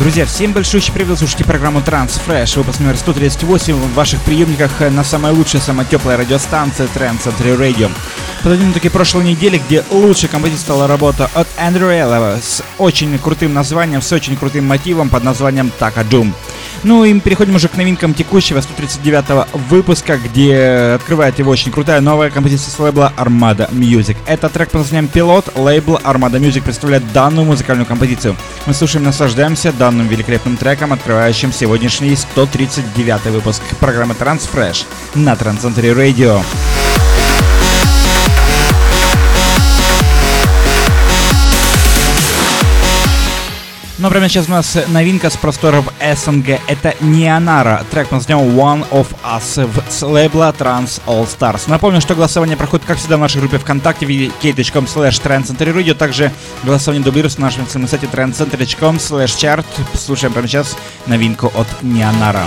Друзья, всем большой привет, слушайте программу Transfresh, выпуск номер 138 в ваших приемниках на самая лучшая, самая теплая радиостанция Trend Century Radio. Подойдем таки прошлой неделе, где лучшей композицией стала работа от Эндрю Эллова с очень крутым названием, с очень крутым мотивом под названием Така Doom. Ну и переходим уже к новинкам текущего 139 выпуска, где открывает его очень крутая новая композиция с лейбла Armada Music. Это трек под названием Пилот. Лейбл Armada Music представляет данную музыкальную композицию. Мы слушаем, наслаждаемся данным великолепным треком, открывающим сегодняшний 139 выпуск программы Transfresh на Transcentry Radio. Но прямо сейчас у нас новинка с просторов СНГ. Это Нионара. Трек под названием One of Us с лейбла Trans All Stars. Напомню, что голосование проходит, как всегда, в нашей группе ВКонтакте wiki.com slash trendcenterradio. Также голосование дублируется на нашем сайте trendcenter.com slash chart. Слушаем прямо сейчас новинку от Нионара.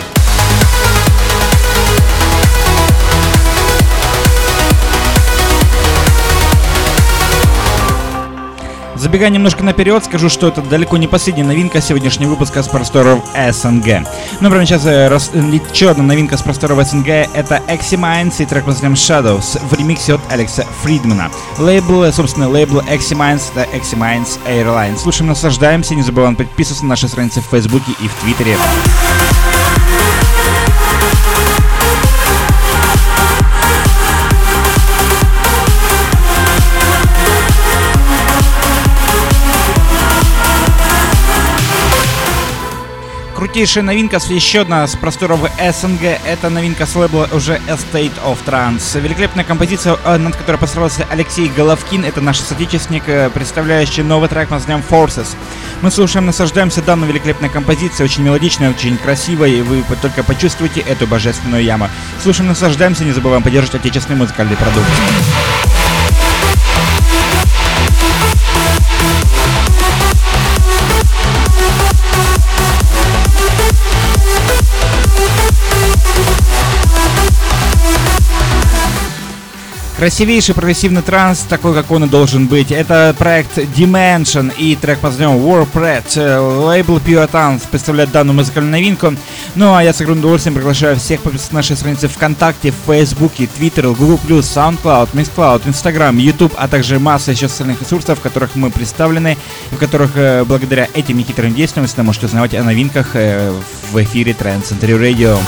Забегая немножко наперед, скажу, что это далеко не последняя новинка сегодняшнего выпуска с просторов СНГ. Ну, прямо сейчас э, рас... еще одна новинка с просторов СНГ — это Eximines и трек под названием Shadows в ремиксе от Алекса Фридмана. Лейбл, э, собственно, лейбл Eximines — это Eximines Airlines. Слушаем, наслаждаемся, не забываем подписываться на наши страницы в Фейсбуке и в Твиттере. Крутейшая новинка, еще одна с просторов СНГ. Это новинка с лейбла уже A State of Trance. Великолепная композиция, э, над которой постарался Алексей Головкин. Это наш соотечественник, э, представляющий новый трек под названием Forces. Мы слушаем, наслаждаемся данной великолепной композицией. Очень мелодичная, очень красивая. И вы только почувствуете эту божественную яму. Слушаем, наслаждаемся. Не забываем поддерживать отечественный музыкальный продукт. Красивейший прогрессивный транс, такой, как он и должен быть. Это проект Dimension и трек под названием Warpred. Лейбл Pure Trans представляет данную музыкальную новинку. Ну а я с огромным удовольствием приглашаю всех подписаться на наши страницы ВКонтакте, Фейсбуке, Твиттер, Google+, SoundCloud, Mixcloud, Instagram, YouTube, а также масса еще социальных ресурсов, в которых мы представлены, в которых э, благодаря этим нехитрым действиям вы всегда можете узнавать о новинках э, в эфире Trend Century Radio.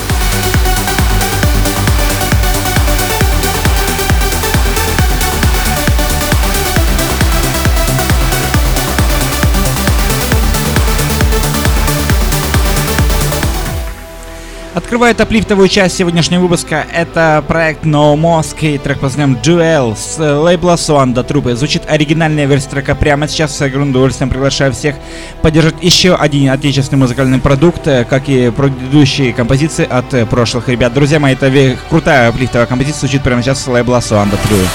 Открывает аплифтовую часть сегодняшнего выпуска. Это проект No Mosque трек под названием Duel с лейбла Swan до трупы. Звучит оригинальная версия трека прямо сейчас. С огромным удовольствием приглашаю всех поддержать еще один отечественный музыкальный продукт, э, как и предыдущие композиции от э, прошлых ребят. Друзья мои, это крутая аплифтовая композиция звучит прямо сейчас с лейбла Swan до трупы.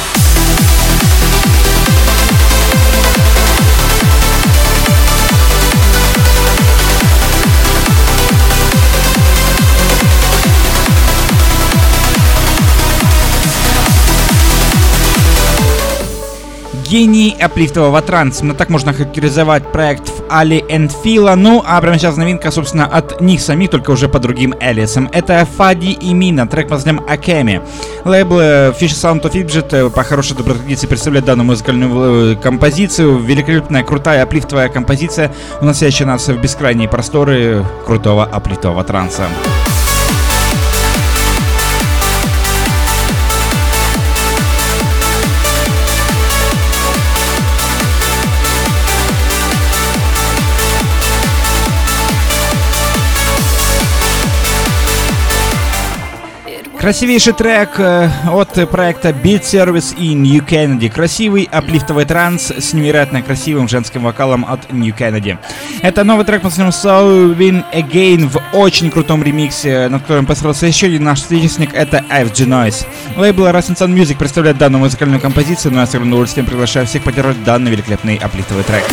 Гений аплифтового транса. Именно так можно характеризовать проект в Али Энфила. Ну, а прямо сейчас новинка, собственно, от них самих, только уже по другим Элисам. Это Фади и Мина, трек под названием Акеми. Лейбл э, Fish Sound of Ibjet э, по хорошей доброй традиции представляет данную музыкальную э, композицию. Великолепная, крутая аплифтовая композиция, уносящая нас в бескрайние просторы крутого аплифтового транса. Красивейший трек э, от проекта Beat Service и New Kennedy. Красивый аплифтовый транс с невероятно красивым женским вокалом от New Kennedy. Это новый трек под названием So Win Again в очень крутом ремиксе, над которым постарался еще один наш соотечественник, это FG Noise. Лейбл Rust Sun Music представляет данную музыкальную композицию, но я с огромным удовольствием приглашаю всех поддержать данный великолепный аплифтовый трек.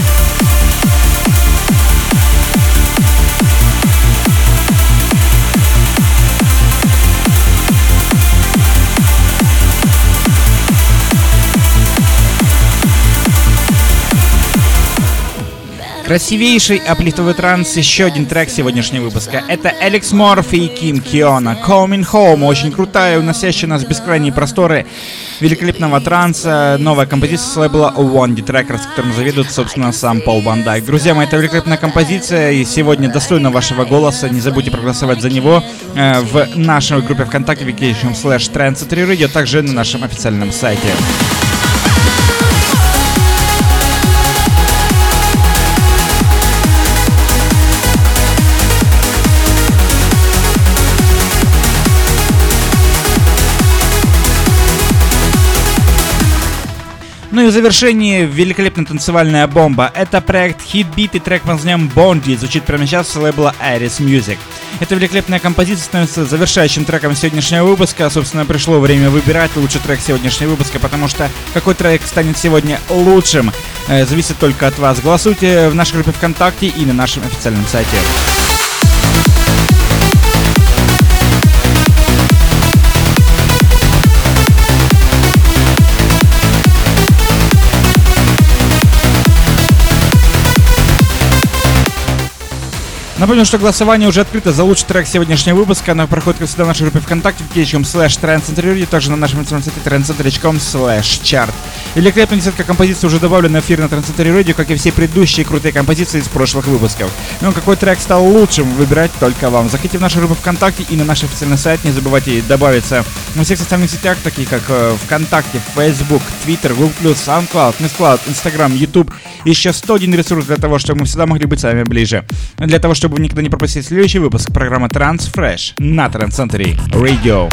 Красивейший аплифтовый транс, еще один трек сегодняшнего выпуска. Это Алекс Морфи и Ким Киона. Coming Home, очень крутая, уносящая нас в бескрайние просторы великолепного транса. Новая композиция с лейбла One Records, которым заведует, собственно, сам Пол Ван Дайк. Друзья мои, это великолепная композиция, и сегодня достойна вашего голоса. Не забудьте проголосовать за него э, в нашей группе ВКонтакте, wiki.com slash trends radio, также на нашем официальном сайте. Ну и в завершении великолепная танцевальная бомба. Это проект Hit Beat и трек под названием Bondi звучит прямо сейчас с лейбла Iris Music. Эта великолепная композиция становится завершающим треком сегодняшнего выпуска. Собственно, пришло время выбирать лучший трек сегодняшнего выпуска, потому что какой трек станет сегодня лучшим, э, зависит только от вас. Голосуйте в нашей группе ВКонтакте и на нашем официальном сайте. Напомню, что голосование уже открыто за лучший трек сегодняшнего выпуска. Оно проходит, как всегда, в нашей группе ВКонтакте, в kcom slash trendcenter, также на нашем информационном сайте trendcenter.com slash chart. Великолепная десятка композиций уже добавлена в эфир на Trendcenter Radio, как и все предыдущие крутые композиции из прошлых выпусков. Ну, какой трек стал лучшим, выбирать только вам. Заходите в нашу группу ВКонтакте и на наш официальный сайт. Не забывайте добавиться на всех социальных сетях, таких как э, ВКонтакте, Facebook, Twitter, Google+, SoundCloud, MissCloud, Instagram, YouTube. Еще 101 ресурс для того, чтобы мы всегда могли быть с вами ближе. Для того, чтобы чтобы никогда не пропустили следующий выпуск программы Transfresh на Трансцентре Radio.